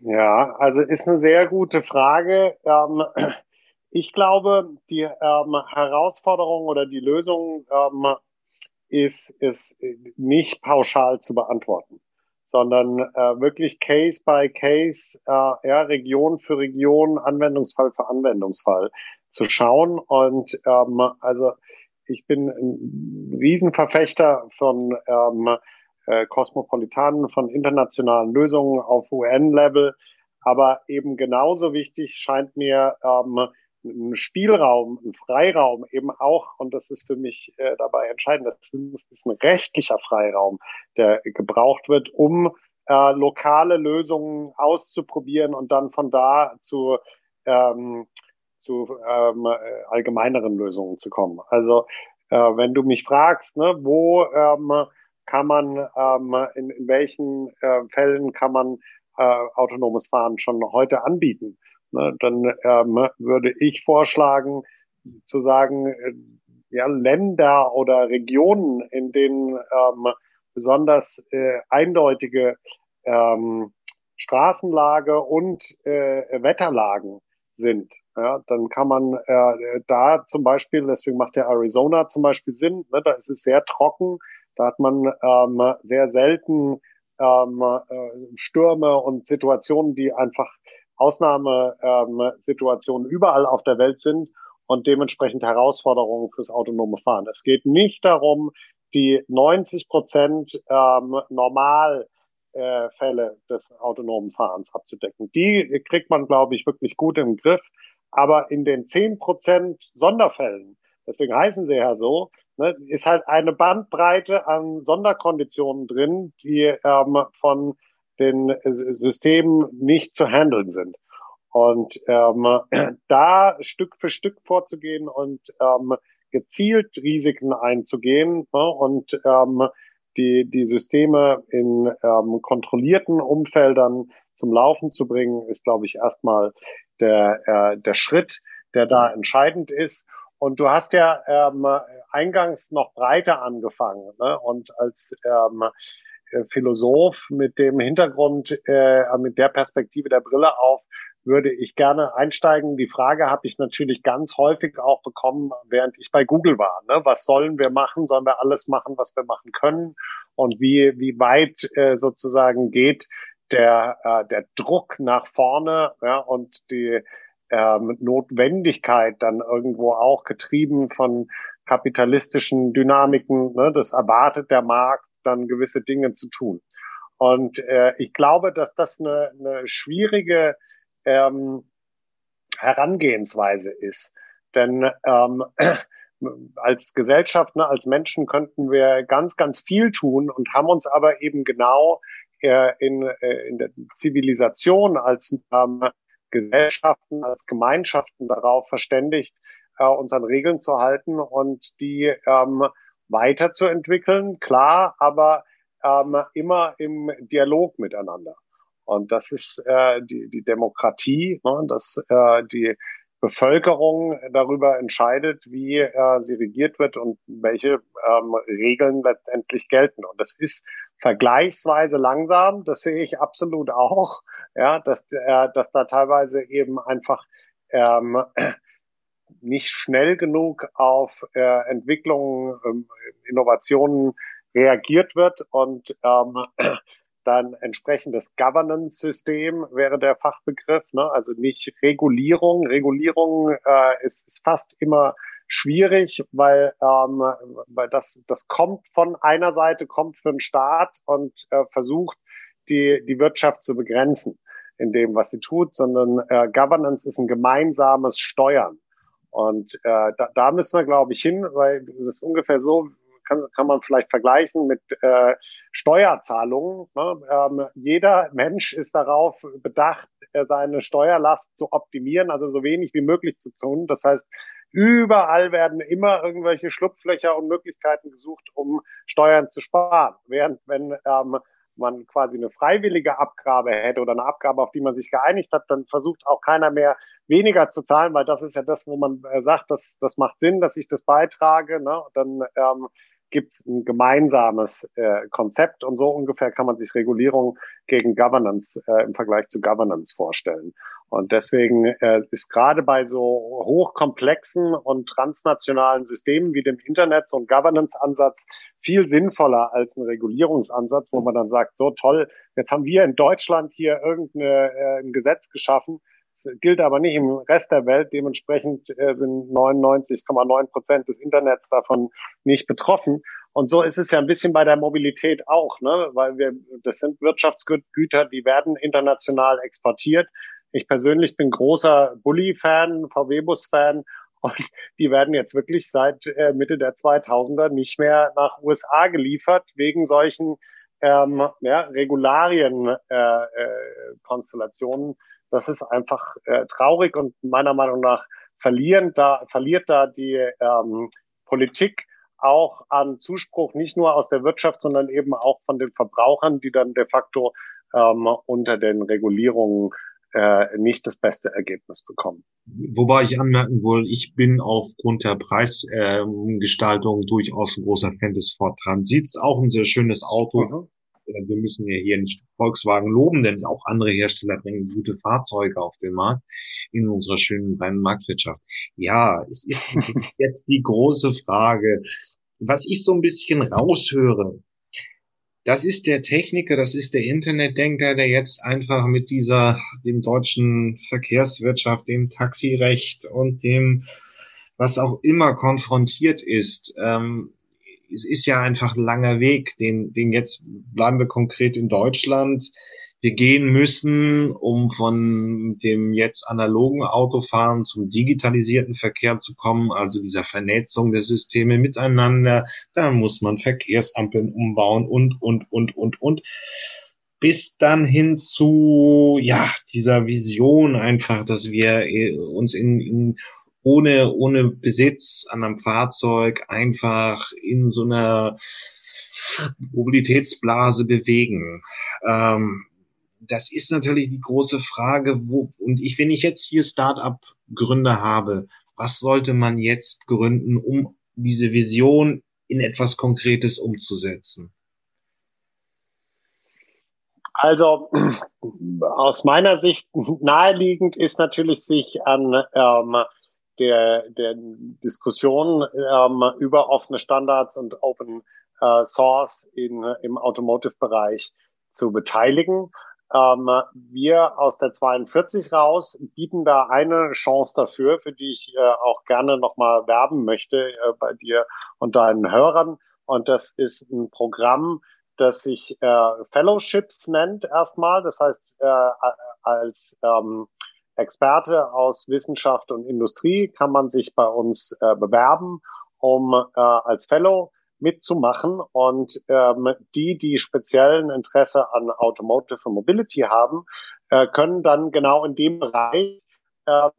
Ja, also ist eine sehr gute Frage. Ähm, ich glaube, die ähm, Herausforderung oder die Lösung ähm, ist, ist nicht pauschal zu beantworten, sondern äh, wirklich Case by Case, äh, ja, Region für Region, Anwendungsfall für Anwendungsfall zu schauen. Und ähm, also ich bin ein Riesenverfechter von ähm, äh, Kosmopolitanen, von internationalen Lösungen auf UN-Level. Aber eben genauso wichtig scheint mir, ähm, einen Spielraum, einen Freiraum eben auch, und das ist für mich äh, dabei entscheidend, das ist ein rechtlicher Freiraum, der gebraucht wird, um äh, lokale Lösungen auszuprobieren und dann von da zu, ähm, zu ähm, allgemeineren Lösungen zu kommen. Also äh, wenn du mich fragst, ne, wo ähm, kann man, ähm, in, in welchen äh, Fällen kann man äh, autonomes Fahren schon heute anbieten, ne, dann ähm, würde ich vorschlagen, zu sagen, äh, ja, Länder oder Regionen, in denen ähm, besonders äh, eindeutige ähm, Straßenlage und äh, Wetterlagen sind. Ja, dann kann man äh, da zum Beispiel, deswegen macht der Arizona zum Beispiel Sinn, ne, da ist es sehr trocken, da hat man ähm, sehr selten ähm, äh, Stürme und Situationen, die einfach Ausnahmesituationen überall auf der Welt sind und dementsprechend Herausforderungen fürs autonome Fahren. Es geht nicht darum, die 90 Prozent ähm, normal äh, Fälle des autonomen Fahrens abzudecken. Die kriegt man, glaube ich, wirklich gut im Griff. Aber in den zehn Prozent Sonderfällen, deswegen heißen sie ja so, ne, ist halt eine Bandbreite an Sonderkonditionen drin, die ähm, von den Systemen nicht zu handeln sind. Und ähm, da Stück für Stück vorzugehen und ähm, gezielt Risiken einzugehen ne, und ähm, die, die Systeme in ähm, kontrollierten Umfeldern zum Laufen zu bringen, ist, glaube ich, erstmal der, äh, der Schritt, der da entscheidend ist. Und du hast ja ähm, eingangs noch breiter angefangen ne? und als ähm, Philosoph mit dem Hintergrund, äh, mit der Perspektive der Brille auf, würde ich gerne einsteigen. Die Frage habe ich natürlich ganz häufig auch bekommen, während ich bei Google war. Ne? Was sollen wir machen? Sollen wir alles machen, was wir machen können? Und wie, wie weit äh, sozusagen geht der, äh, der Druck nach vorne ja, und die ähm, Notwendigkeit dann irgendwo auch getrieben von kapitalistischen Dynamiken, ne, das erwartet der Markt, dann gewisse Dinge zu tun. Und äh, ich glaube, dass das eine, eine schwierige ähm, Herangehensweise ist. Denn ähm, als Gesellschaft, ne, als Menschen könnten wir ganz, ganz viel tun und haben uns aber eben genau äh, in, äh, in der Zivilisation als ähm, Gesellschaften, als Gemeinschaften darauf verständigt, äh, uns an Regeln zu halten und die ähm, weiterzuentwickeln, klar, aber ähm, immer im Dialog miteinander. Und das ist äh, die, die Demokratie, ne, dass äh, die Bevölkerung darüber entscheidet, wie äh, sie regiert wird und welche ähm, Regeln letztendlich gelten. Und das ist vergleichsweise langsam, das sehe ich absolut auch, ja, dass, äh, dass da teilweise eben einfach ähm, nicht schnell genug auf äh, Entwicklungen, ähm, Innovationen reagiert wird und ähm, dann entsprechendes Governance-System wäre der Fachbegriff, ne? also nicht Regulierung. Regulierung äh, ist, ist fast immer schwierig, weil, ähm, weil das, das kommt von einer Seite, kommt für den Staat und äh, versucht, die, die Wirtschaft zu begrenzen in dem, was sie tut, sondern äh, Governance ist ein gemeinsames Steuern. Und äh, da, da müssen wir, glaube ich, hin, weil das ist ungefähr so, kann, kann man vielleicht vergleichen mit äh, Steuerzahlungen. Ne? Ähm, jeder Mensch ist darauf bedacht, äh, seine Steuerlast zu optimieren, also so wenig wie möglich zu tun. Das heißt, Überall werden immer irgendwelche Schlupflöcher und Möglichkeiten gesucht, um Steuern zu sparen. Während wenn ähm, man quasi eine freiwillige Abgabe hätte oder eine Abgabe, auf die man sich geeinigt hat, dann versucht auch keiner mehr weniger zu zahlen, weil das ist ja das, wo man äh, sagt, das, das macht Sinn, dass ich das beitrage. Ne? Dann ähm, gibt es ein gemeinsames äh, Konzept und so ungefähr kann man sich Regulierung gegen Governance äh, im Vergleich zu Governance vorstellen. Und deswegen äh, ist gerade bei so hochkomplexen und transnationalen Systemen wie dem Internet so ein Governance-Ansatz viel sinnvoller als ein Regulierungsansatz, wo man dann sagt, so toll, jetzt haben wir in Deutschland hier irgendein äh, Gesetz geschaffen, das gilt aber nicht im Rest der Welt. Dementsprechend äh, sind 99,9 Prozent des Internets davon nicht betroffen. Und so ist es ja ein bisschen bei der Mobilität auch, ne? weil wir, das sind Wirtschaftsgüter, die werden international exportiert. Ich persönlich bin großer Bulli-Fan, VW-Bus-Fan und die werden jetzt wirklich seit äh, Mitte der 2000er nicht mehr nach USA geliefert wegen solchen ähm, ja, Regularien äh, äh. Das ist einfach äh, traurig und meiner Meinung nach verlieren da, verliert da die ähm, Politik auch an Zuspruch, nicht nur aus der Wirtschaft, sondern eben auch von den Verbrauchern, die dann de facto ähm, unter den Regulierungen äh, nicht das beste Ergebnis bekommen. Wobei ich anmerken will, ich bin aufgrund der Preisgestaltung ähm, durchaus ein großer Fan des Ford Transits. Auch ein sehr schönes Auto. Mhm. Äh, wir müssen ja hier nicht Volkswagen loben, denn auch andere Hersteller bringen gute Fahrzeuge auf den Markt in unserer schönen reinen Marktwirtschaft. Ja, es ist jetzt die große Frage, was ich so ein bisschen raushöre, das ist der Techniker, das ist der Internetdenker, der jetzt einfach mit dieser, dem deutschen Verkehrswirtschaft, dem Taxirecht und dem, was auch immer konfrontiert ist. Ähm, es ist ja einfach ein langer Weg, den, den jetzt bleiben wir konkret in Deutschland wir gehen müssen, um von dem jetzt analogen Autofahren zum digitalisierten Verkehr zu kommen, also dieser Vernetzung der Systeme miteinander. Da muss man Verkehrsampeln umbauen und, und, und, und, und. Bis dann hin zu, ja, dieser Vision einfach, dass wir äh, uns in, in ohne, ohne Besitz an einem Fahrzeug einfach in so einer Mobilitätsblase bewegen. Ähm, das ist natürlich die große Frage, wo, und ich, wenn ich jetzt hier Start-up-Gründer habe, was sollte man jetzt gründen, um diese Vision in etwas Konkretes umzusetzen? Also aus meiner Sicht naheliegend ist natürlich sich an ähm, der, der Diskussion ähm, über offene Standards und Open äh, Source in, im Automotive-Bereich zu beteiligen. Ähm, wir aus der 42 raus bieten da eine Chance dafür, für die ich äh, auch gerne nochmal werben möchte äh, bei dir und deinen Hörern. Und das ist ein Programm, das sich äh, Fellowships nennt erstmal. Das heißt, äh, als ähm, Experte aus Wissenschaft und Industrie kann man sich bei uns äh, bewerben, um äh, als Fellow mitzumachen. Und ähm, die, die speziellen Interesse an Automotive und Mobility haben, äh, können dann genau in dem Bereich äh,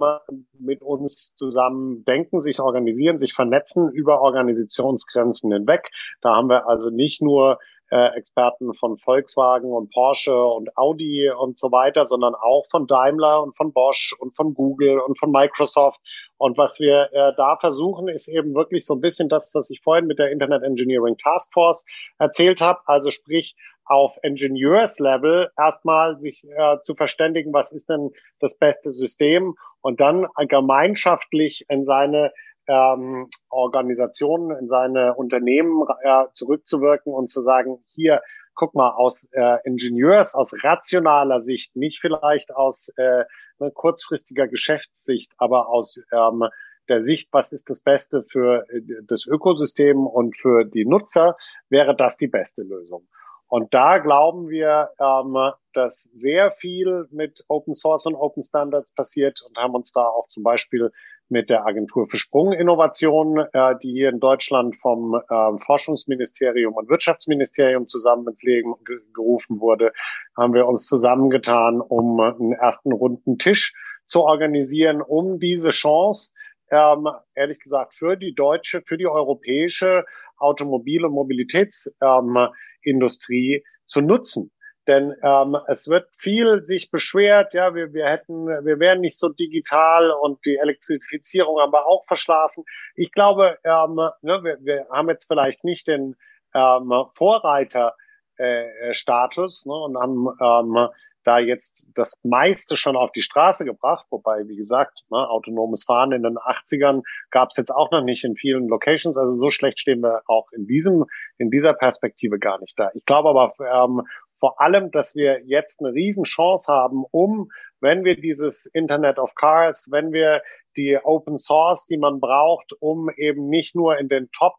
mit uns zusammen denken, sich organisieren, sich vernetzen über Organisationsgrenzen hinweg. Da haben wir also nicht nur äh, Experten von Volkswagen und Porsche und Audi und so weiter, sondern auch von Daimler und von Bosch und von Google und von Microsoft. Und was wir äh, da versuchen, ist eben wirklich so ein bisschen das, was ich vorhin mit der Internet Engineering Task Force erzählt habe. Also sprich, auf Ingenieurslevel erstmal sich äh, zu verständigen, was ist denn das beste System und dann gemeinschaftlich in seine ähm, Organisationen, in seine Unternehmen äh, zurückzuwirken und zu sagen, hier, guck mal, aus äh, Ingenieurs, aus rationaler Sicht, nicht vielleicht aus äh, ne, kurzfristiger Geschäftssicht, aber aus ähm, der Sicht, was ist das Beste für äh, das Ökosystem und für die Nutzer, wäre das die beste Lösung. Und da glauben wir, ähm, dass sehr viel mit Open Source und Open Standards passiert und haben uns da auch zum Beispiel mit der Agentur für Sprunginnovation, äh, die hier in Deutschland vom äh, Forschungsministerium und Wirtschaftsministerium zusammen ins Leben gerufen wurde, haben wir uns zusammengetan, um einen ersten runden Tisch zu organisieren, um diese Chance, ähm, ehrlich gesagt, für die deutsche, für die europäische Automobil- und Mobilitätsindustrie zu nutzen. Denn ähm, es wird viel sich beschwert, ja, wir, wir hätten, wir wären nicht so digital und die Elektrifizierung haben wir auch verschlafen. Ich glaube, ähm, ne, wir, wir haben jetzt vielleicht nicht den ähm, Vorreiter-Status äh, ne, und haben ähm, da jetzt das meiste schon auf die Straße gebracht, wobei, wie gesagt, ne, autonomes Fahren in den 80ern gab es jetzt auch noch nicht in vielen Locations. Also so schlecht stehen wir auch in diesem, in dieser Perspektive gar nicht da. Ich glaube aber ähm, vor allem, dass wir jetzt eine Riesenchance haben, um, wenn wir dieses Internet of Cars, wenn wir die Open Source, die man braucht, um eben nicht nur in den Top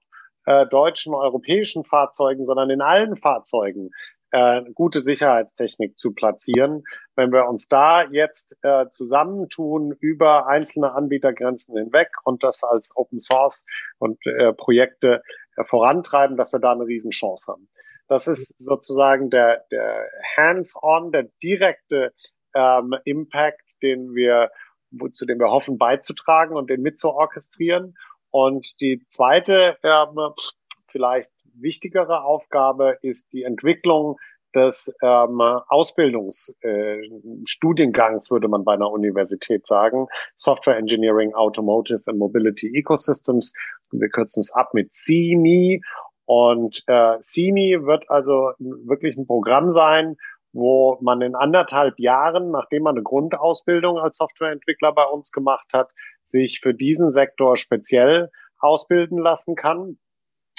äh, deutschen, europäischen Fahrzeugen, sondern in allen Fahrzeugen äh, gute Sicherheitstechnik zu platzieren. Wenn wir uns da jetzt äh, zusammentun über einzelne Anbietergrenzen hinweg und das als Open Source und äh, Projekte äh, vorantreiben, dass wir da eine Riesenchance haben. Das ist sozusagen der, der Hands-on, der direkte ähm, Impact, den wir, zu dem wir hoffen beizutragen und den mitzuorchestrieren. Und die zweite, ähm, vielleicht wichtigere Aufgabe ist die Entwicklung des ähm, Ausbildungsstudiengangs, äh, würde man bei einer Universität sagen. Software Engineering, Automotive and Mobility Ecosystems. Wir kürzen es ab mit CIMI. Und äh, CIMI wird also wirklich ein Programm sein, wo man in anderthalb Jahren, nachdem man eine Grundausbildung als Softwareentwickler bei uns gemacht hat, sich für diesen Sektor speziell ausbilden lassen kann.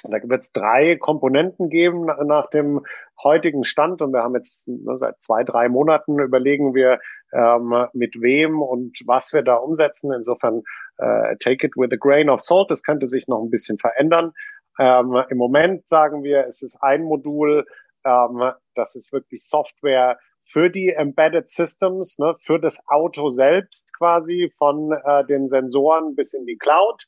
Da wird es drei Komponenten geben nach dem heutigen Stand und wir haben jetzt ne, seit zwei, drei Monaten überlegen wir, ähm, mit wem und was wir da umsetzen. Insofern äh, take it with a grain of salt. Das könnte sich noch ein bisschen verändern. Ähm, Im Moment sagen wir, es ist ein Modul, ähm, das ist wirklich Software für die Embedded Systems, ne, für das Auto selbst quasi von äh, den Sensoren bis in die Cloud.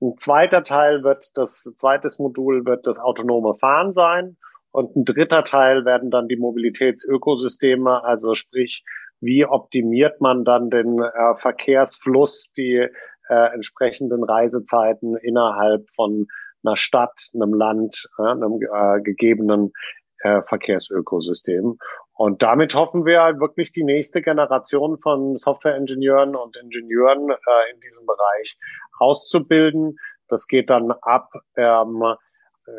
Ein zweiter Teil wird das, zweites Modul wird das autonome Fahren sein. Und ein dritter Teil werden dann die Mobilitätsökosysteme, also sprich, wie optimiert man dann den äh, Verkehrsfluss, die äh, entsprechenden Reisezeiten innerhalb von einer Stadt, einem Land, einem äh, gegebenen äh, Verkehrsökosystem. Und damit hoffen wir halt wirklich die nächste Generation von Software-Ingenieuren und Ingenieuren äh, in diesem Bereich auszubilden. Das geht dann ab ähm,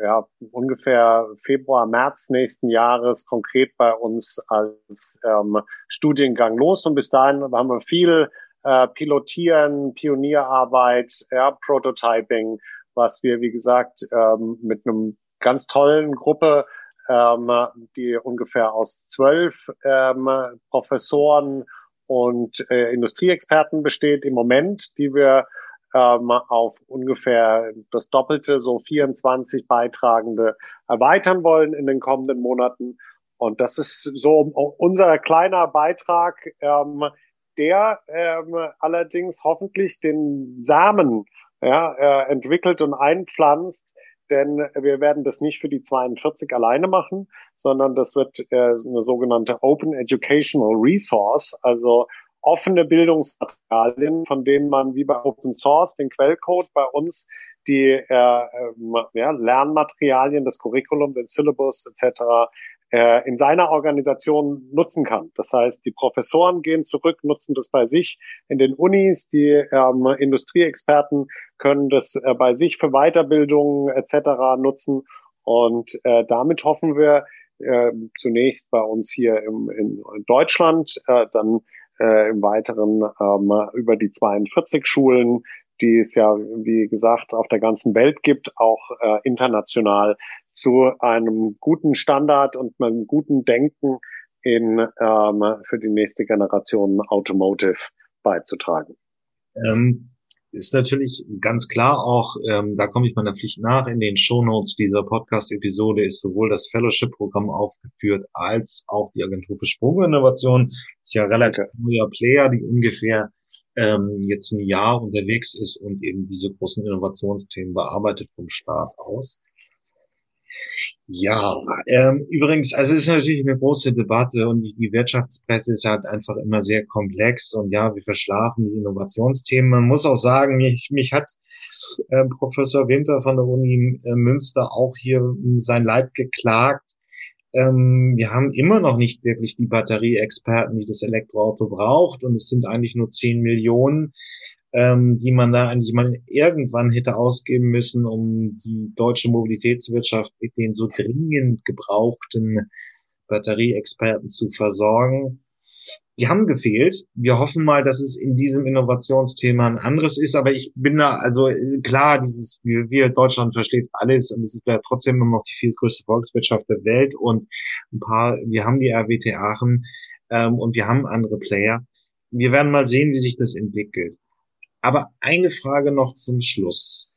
ja, ungefähr Februar, März nächsten Jahres konkret bei uns als ähm, Studiengang los. Und bis dahin haben wir viel äh, Pilotieren, Pionierarbeit, ja, Prototyping, was wir, wie gesagt, ähm, mit einem ganz tollen Gruppe, ähm, die ungefähr aus zwölf ähm, Professoren und äh, Industrieexperten besteht im Moment, die wir ähm, auf ungefähr das Doppelte, so 24 Beitragende erweitern wollen in den kommenden Monaten. Und das ist so unser kleiner Beitrag, ähm, der ähm, allerdings hoffentlich den Samen ja, äh, entwickelt und einpflanzt, denn wir werden das nicht für die 42 alleine machen, sondern das wird äh, eine sogenannte Open Educational Resource, also offene Bildungsmaterialien, von denen man wie bei Open Source den Quellcode bei uns die äh, ähm, ja, Lernmaterialien, das Curriculum, den Syllabus etc. Äh, in seiner Organisation nutzen kann. Das heißt, die Professoren gehen zurück, nutzen das bei sich in den Unis, die ähm, Industrieexperten können das äh, bei sich für Weiterbildung etc. nutzen und äh, damit hoffen wir äh, zunächst bei uns hier im, in Deutschland, äh, dann äh, im Weiteren ähm, über die 42 Schulen, die es ja, wie gesagt, auf der ganzen Welt gibt, auch äh, international zu einem guten Standard und einem guten Denken in, ähm, für die nächste Generation Automotive beizutragen. Ähm, ist natürlich ganz klar auch, ähm, da komme ich meiner Pflicht nach, in den Shownotes dieser Podcast-Episode ist sowohl das Fellowship-Programm aufgeführt, als auch die Agentur für Sprunginnovation. Ist ja relativ neuer Player, die ungefähr ähm, jetzt ein Jahr unterwegs ist und eben diese großen Innovationsthemen bearbeitet vom Staat aus. Ja, ähm, übrigens, also es ist natürlich eine große Debatte und die, Wirtschaftspresse ist halt einfach immer sehr komplex und ja, wir verschlafen die Innovationsthemen. Man muss auch sagen, mich, mich hat äh, Professor Winter von der Uni äh, Münster auch hier sein Leib geklagt. Ähm, wir haben immer noch nicht wirklich die Batterieexperten, die das Elektroauto braucht und es sind eigentlich nur 10 Millionen ähm, die man da eigentlich mal irgendwann hätte ausgeben müssen, um die deutsche Mobilitätswirtschaft mit den so dringend gebrauchten Batterieexperten zu versorgen. Die haben gefehlt. Wir hoffen mal, dass es in diesem Innovationsthema ein anderes ist, aber ich bin da, also klar, dieses, wir, Deutschland versteht alles und es ist ja trotzdem immer noch die viel größte Volkswirtschaft der Welt und ein paar, wir haben die RWT Aachen ähm, und wir haben andere Player. Wir werden mal sehen, wie sich das entwickelt. Aber eine Frage noch zum Schluss.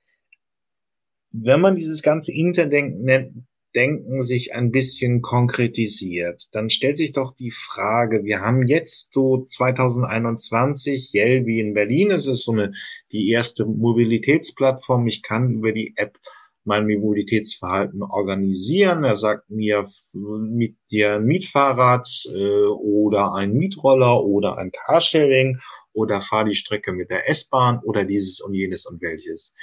Wenn man dieses ganze Interdenken Denken sich ein bisschen konkretisiert, dann stellt sich doch die Frage, wir haben jetzt so 2021 Yelby in Berlin, es ist so eine, die erste Mobilitätsplattform. Ich kann über die App mein Mobilitätsverhalten organisieren. Er sagt mir, mit dir ein Mietfahrrad äh, oder ein Mietroller oder ein Carsharing oder fahr die Strecke mit der S-Bahn oder dieses und jenes und welches.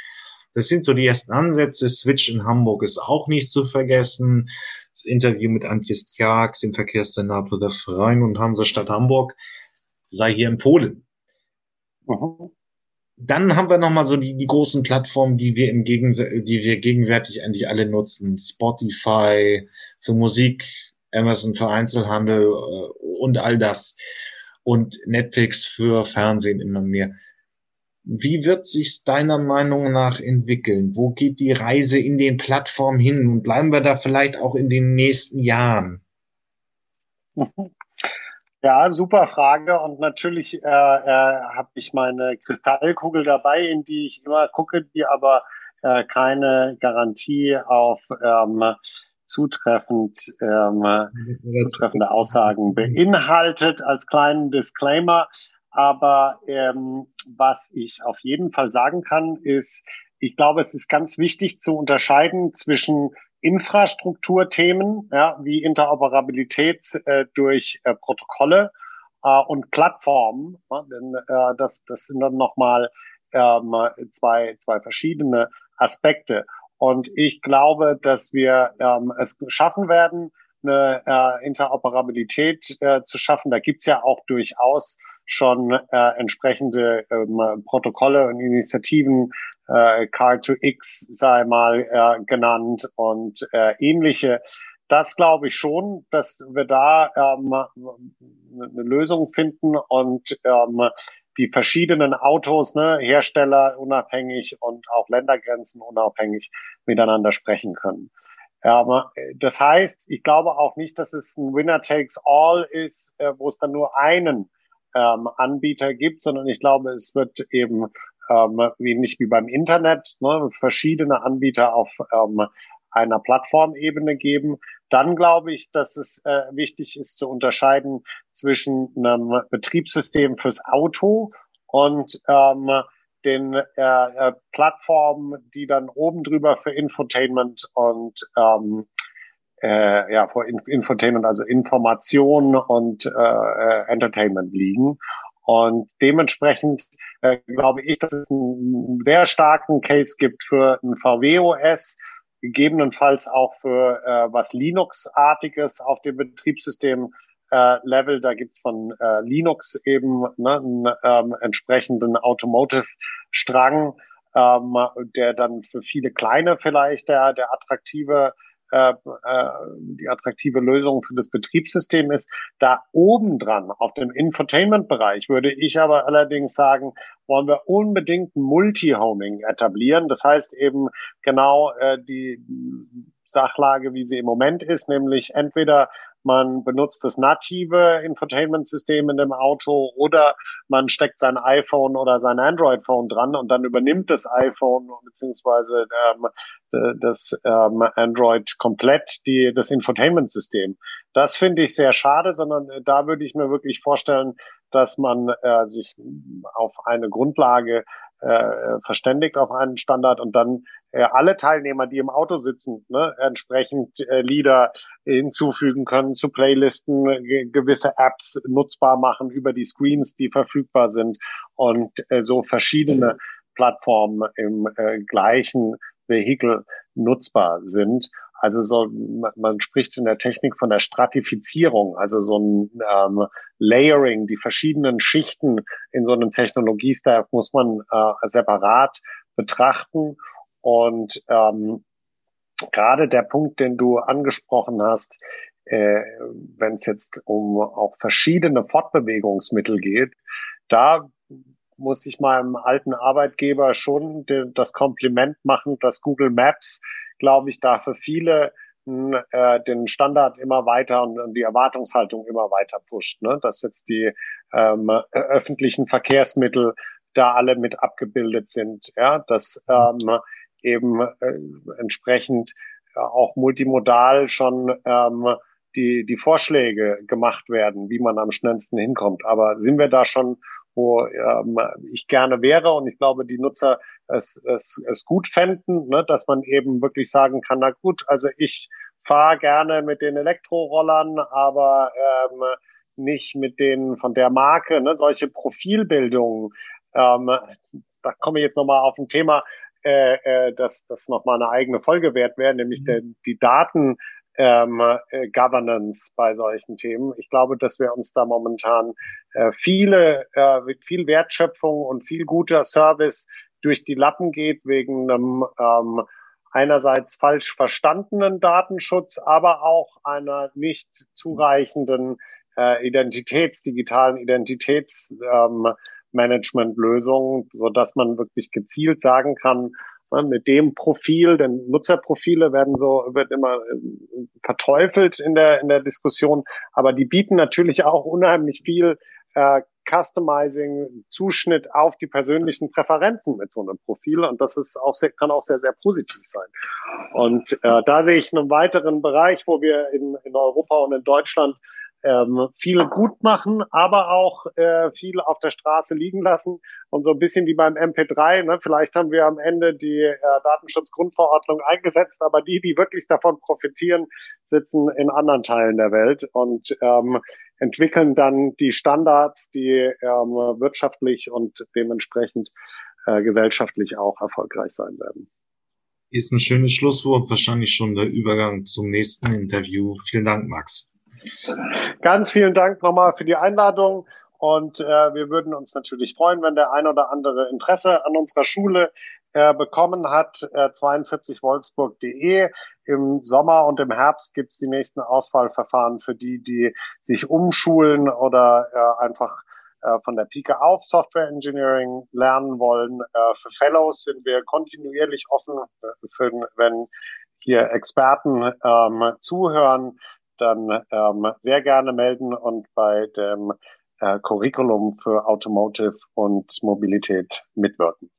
Das sind so die ersten Ansätze. Switch in Hamburg ist auch nicht zu vergessen. Das Interview mit Antje Stjarks, dem Verkehrssenator der Freien und Hansestadt Hamburg, sei hier empfohlen. Mhm. Dann haben wir nochmal so die, die großen Plattformen, die wir im Gegen die wir gegenwärtig eigentlich alle nutzen. Spotify für Musik, Amazon für Einzelhandel äh, und all das. Und Netflix für Fernsehen immer mehr. Wie wird sich deiner Meinung nach entwickeln? Wo geht die Reise in den Plattformen hin? Und bleiben wir da vielleicht auch in den nächsten Jahren? Ja, super Frage. Und natürlich äh, äh, habe ich meine Kristallkugel dabei, in die ich immer gucke, die aber äh, keine Garantie auf ähm, zutreffend ähm, zutreffende Aussagen beinhaltet als kleinen Disclaimer. Aber ähm, was ich auf jeden Fall sagen kann, ist, ich glaube, es ist ganz wichtig zu unterscheiden zwischen Infrastrukturthemen, ja, wie Interoperabilität äh, durch äh, Protokolle äh, und Plattformen. Ja, denn äh, das, das sind dann nochmal ähm, zwei, zwei verschiedene Aspekte. Und ich glaube, dass wir ähm, es schaffen werden, eine äh, Interoperabilität äh, zu schaffen. Da gibt's ja auch durchaus schon äh, entsprechende ähm, Protokolle und Initiativen, äh, Car2X sei mal äh, genannt und äh, ähnliche. Das glaube ich schon, dass wir da ähm, eine Lösung finden und ähm, die verschiedenen Autos, ne, Hersteller unabhängig und auch Ländergrenzen unabhängig miteinander sprechen können. Ähm, das heißt, ich glaube auch nicht, dass es ein Winner takes all ist, äh, wo es dann nur einen ähm, Anbieter gibt, sondern ich glaube, es wird eben ähm, wie nicht wie beim Internet, ne, verschiedene Anbieter auf ähm, einer Plattformebene geben. Dann glaube ich, dass es äh, wichtig ist zu unterscheiden zwischen einem Betriebssystem fürs Auto und ähm, den äh, äh, Plattformen, die dann oben drüber für Infotainment und ähm, äh, ja, vor Infotainment, also Information und äh, äh, Entertainment liegen. Und dementsprechend äh, glaube ich, dass es einen sehr starken Case gibt für ein VW-OS, gegebenenfalls auch für äh, was Linux-artiges auf dem Betriebssystem äh, Level. Da gibt's von äh, Linux eben ne, einen ähm, entsprechenden Automotive-Strang, ähm, der dann für viele kleine vielleicht der, der attraktive äh, äh, die attraktive Lösung für das Betriebssystem ist. Da oben dran auf dem Infotainment-Bereich würde ich aber allerdings sagen, wollen wir unbedingt Multi-Homing etablieren. Das heißt eben genau äh, die Sachlage, wie sie im Moment ist, nämlich entweder man benutzt das native Infotainment-System in dem Auto oder man steckt sein iPhone oder sein Android-Phone dran und dann übernimmt das iPhone beziehungsweise ähm, das ähm, Android komplett die, das Infotainment-System. Das finde ich sehr schade, sondern da würde ich mir wirklich vorstellen, dass man äh, sich auf eine Grundlage äh, verständigt auf einen Standard und dann äh, alle Teilnehmer, die im Auto sitzen, ne, entsprechend äh, Lieder hinzufügen können zu Playlisten, gewisse Apps nutzbar machen über die Screens, die verfügbar sind und äh, so verschiedene Plattformen im äh, gleichen Vehikel nutzbar sind. Also so, man spricht in der Technik von der Stratifizierung, also so ein ähm, Layering, die verschiedenen Schichten in so einem Technologiestack muss man äh, separat betrachten. Und ähm, gerade der Punkt, den du angesprochen hast, äh, wenn es jetzt um auch verschiedene Fortbewegungsmittel geht, da muss ich meinem alten Arbeitgeber schon das Kompliment machen, dass Google Maps glaube ich, da für viele äh, den Standard immer weiter und, und die Erwartungshaltung immer weiter pusht, ne? dass jetzt die ähm, öffentlichen Verkehrsmittel da alle mit abgebildet sind, ja, dass ähm, eben äh, entsprechend auch multimodal schon ähm, die, die Vorschläge gemacht werden, wie man am schnellsten hinkommt. Aber sind wir da schon, wo ähm, ich gerne wäre und ich glaube, die Nutzer es, es, es gut fänden, ne, dass man eben wirklich sagen kann, na gut, also ich fahre gerne mit den Elektrorollern, aber ähm, nicht mit denen von der Marke, ne, solche Profilbildungen. Ähm, da komme ich jetzt nochmal auf ein Thema, äh, äh, dass das nochmal eine eigene Folge wert wäre, nämlich mhm. der, die Daten ähm, äh, Governance bei solchen Themen. Ich glaube, dass wir uns da momentan äh, viele, äh, viel Wertschöpfung und viel guter Service durch die Lappen geht wegen einem ähm, einerseits falsch verstandenen Datenschutz, aber auch einer nicht zureichenden äh, Identitäts, digitalen Identitätsmanagement-Lösung, ähm, so dass man wirklich gezielt sagen kann, mit dem Profil, denn Nutzerprofile werden so, wird immer äh, verteufelt in der, in der Diskussion, aber die bieten natürlich auch unheimlich viel äh, Customizing, Zuschnitt auf die persönlichen Präferenzen mit so einem Profil und das ist auch sehr, kann auch sehr, sehr positiv sein. Und äh, da sehe ich einen weiteren Bereich, wo wir in, in Europa und in Deutschland ähm, viel gut machen, aber auch äh, viel auf der Straße liegen lassen und so ein bisschen wie beim MP3. Ne? Vielleicht haben wir am Ende die äh, Datenschutzgrundverordnung eingesetzt, aber die, die wirklich davon profitieren, sitzen in anderen Teilen der Welt und ähm, entwickeln dann die Standards, die ähm, wirtschaftlich und dementsprechend äh, gesellschaftlich auch erfolgreich sein werden. Ist ein schönes Schlusswort, wahrscheinlich schon der Übergang zum nächsten Interview. Vielen Dank, Max. Ganz vielen Dank nochmal für die Einladung. Und äh, wir würden uns natürlich freuen, wenn der ein oder andere Interesse an unserer Schule äh, bekommen hat. Äh, 42wolfsburg.de. Im Sommer und im Herbst gibt's die nächsten Auswahlverfahren für die, die sich umschulen oder äh, einfach äh, von der Pike auf Software Engineering lernen wollen. Äh, für Fellows sind wir kontinuierlich offen, äh, für, wenn hier Experten ähm, zuhören dann ähm, sehr gerne melden und bei dem äh, Curriculum für Automotive und Mobilität mitwirken.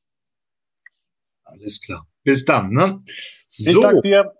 Alles klar. Bis dann, ne? So. Ich danke dir.